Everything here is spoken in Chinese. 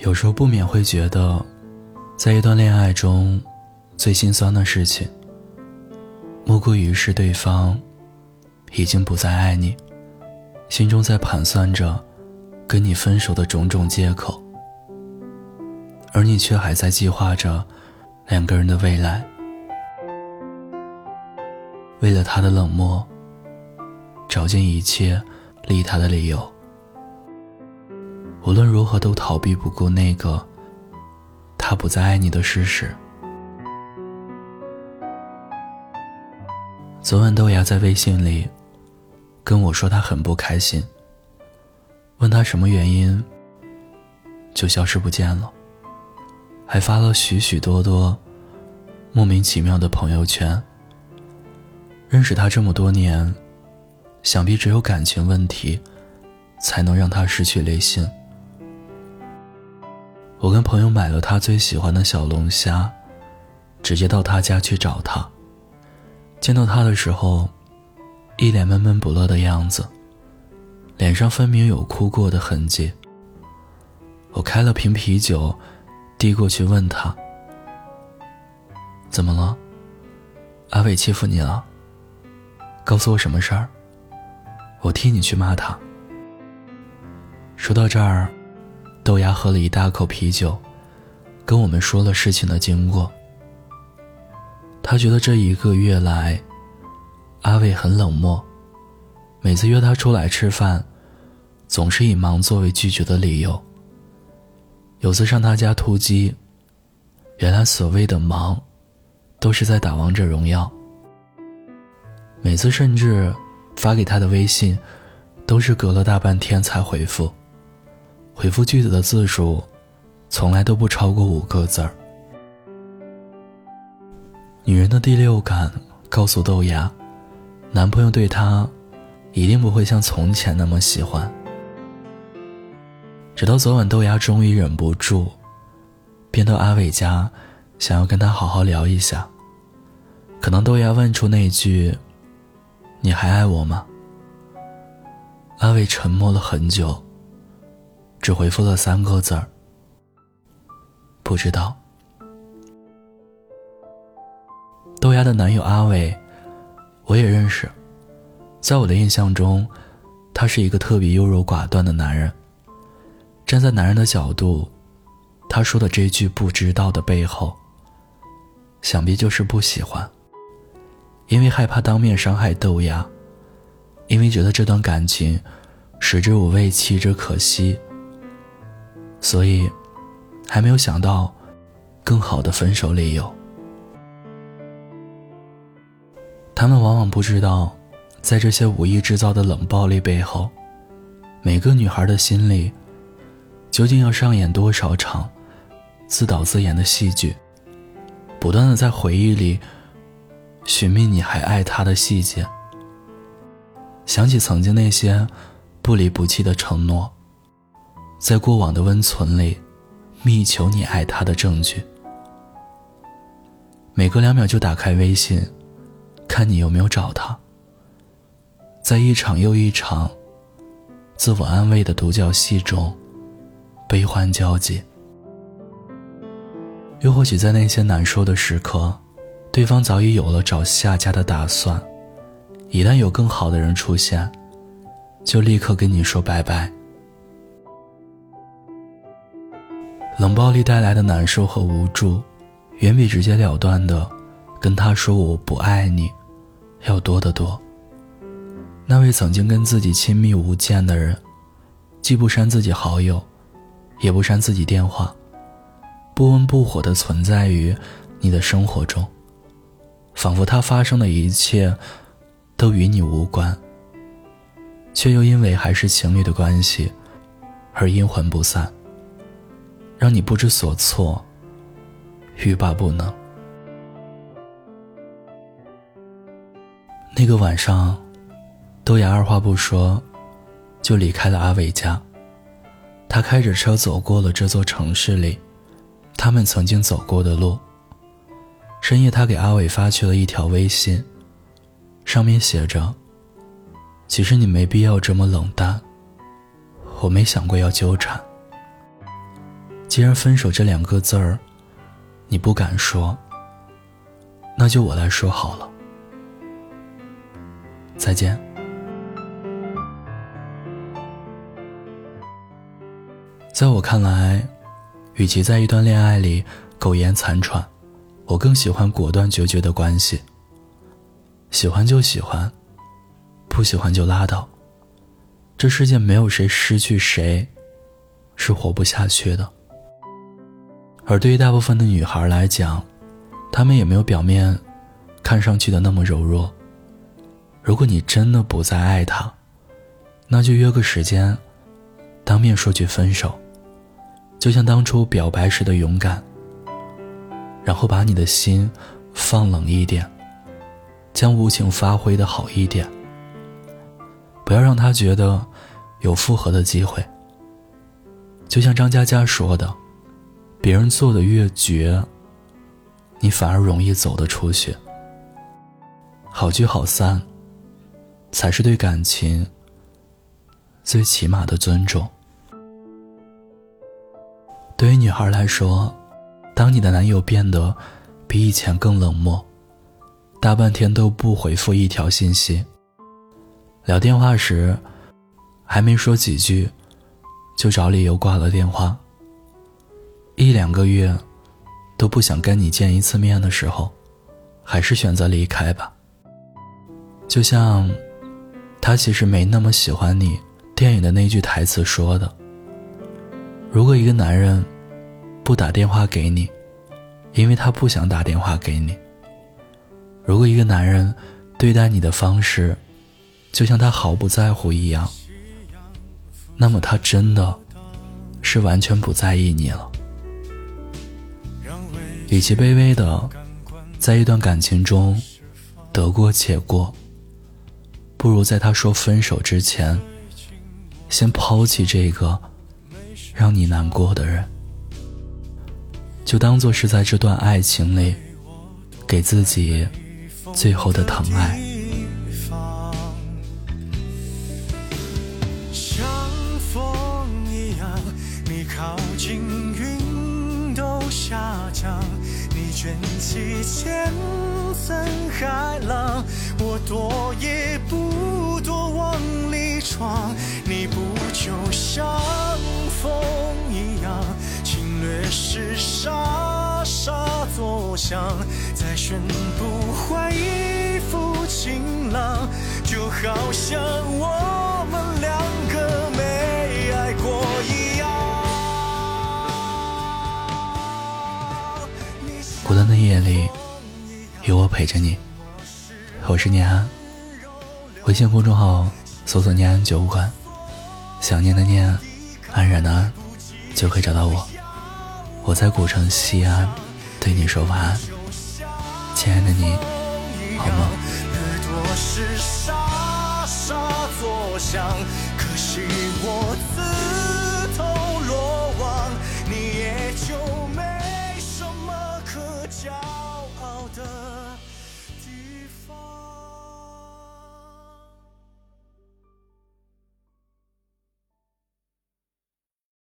有时候不免会觉得，在一段恋爱中，最心酸的事情，莫过于是对方已经不再爱你，心中在盘算着跟你分手的种种借口，而你却还在计划着两个人的未来。为了他的冷漠，找尽一切利他的理由。无论如何都逃避不过那个他不再爱你的事实。昨晚豆芽在微信里跟我说他很不开心，问他什么原因，就消失不见了，还发了许许多多莫名其妙的朋友圈。认识他这么多年，想必只有感情问题，才能让他失去理性。我跟朋友买了他最喜欢的小龙虾，直接到他家去找他。见到他的时候，一脸闷闷不乐的样子，脸上分明有哭过的痕迹。我开了瓶啤酒，递过去问他：“怎么了？阿伟欺负你了？”告诉我什么事儿，我替你去骂他。说到这儿，豆芽喝了一大口啤酒，跟我们说了事情的经过。他觉得这一个月来，阿伟很冷漠，每次约他出来吃饭，总是以忙作为拒绝的理由。有次上他家突击，原来所谓的忙，都是在打王者荣耀。每次甚至发给他的微信，都是隔了大半天才回复。回复句子的字数，从来都不超过五个字儿。女人的第六感告诉豆芽，男朋友对她一定不会像从前那么喜欢。直到昨晚，豆芽终于忍不住，便到阿伟家，想要跟他好好聊一下。可能豆芽问出那句。你还爱我吗？阿伟沉默了很久，只回复了三个字儿：“不知道。”豆芽的男友阿伟，我也认识。在我的印象中，他是一个特别优柔寡断的男人。站在男人的角度，他说的这句“不知道”的背后，想必就是不喜欢。因为害怕当面伤害豆芽，因为觉得这段感情食之无味，弃之可惜，所以还没有想到更好的分手理由。他们往往不知道，在这些无意制造的冷暴力背后，每个女孩的心里究竟要上演多少场自导自演的戏剧，不断的在回忆里。寻觅你还爱他的细节，想起曾经那些不离不弃的承诺，在过往的温存里密求你爱他的证据。每隔两秒就打开微信，看你有没有找他。在一场又一场自我安慰的独角戏中，悲欢交集。又或许在那些难受的时刻。对方早已有了找下家的打算，一旦有更好的人出现，就立刻跟你说拜拜。冷暴力带来的难受和无助，远比直截了断的跟他说我不爱你要多得多。那位曾经跟自己亲密无间的人，既不删自己好友，也不删自己电话，不温不火的存在于你的生活中。仿佛他发生的一切都与你无关，却又因为还是情侣的关系而阴魂不散，让你不知所措，欲罢不能。那个晚上，豆芽二话不说就离开了阿伟家。他开着车走过了这座城市里他们曾经走过的路。深夜，他给阿伟发去了一条微信，上面写着：“其实你没必要这么冷淡，我没想过要纠缠。”既然分手这两个字儿，你不敢说，那就我来说好了。再见。在我看来，与其在一段恋爱里苟延残喘，我更喜欢果断决绝的关系。喜欢就喜欢，不喜欢就拉倒。这世界没有谁失去谁，是活不下去的。而对于大部分的女孩来讲，她们也没有表面看上去的那么柔弱。如果你真的不再爱他，那就约个时间，当面说句分手，就像当初表白时的勇敢。然后把你的心放冷一点，将无情发挥的好一点。不要让他觉得有复合的机会。就像张嘉佳说的，别人做的越绝，你反而容易走得出去。好聚好散，才是对感情最起码的尊重。对于女孩来说，当你的男友变得比以前更冷漠，大半天都不回复一条信息。聊电话时，还没说几句，就找理由挂了电话。一两个月都不想跟你见一次面的时候，还是选择离开吧。就像他其实没那么喜欢你，电影的那句台词说的：“如果一个男人不打电话给你，因为他不想打电话给你；如果一个男人对待你的方式……”就像他毫不在乎一样，那么他真的是完全不在意你了。与其卑微的在一段感情中得过且过，不如在他说分手之前，先抛弃这个让你难过的人，就当做是在这段爱情里给自己最后的疼爱。起千层海浪，我躲也不躲，往里闯。你不就像风一样，侵略时沙沙作响，再宣布换一副晴朗，就好像孤单的夜里，有我陪着你。我是念安，微信公众号搜索“念安酒馆”，想念的念，安然的安，就可以找到我。我在古城西安，对你说晚安，亲爱的你，好吗？可惜我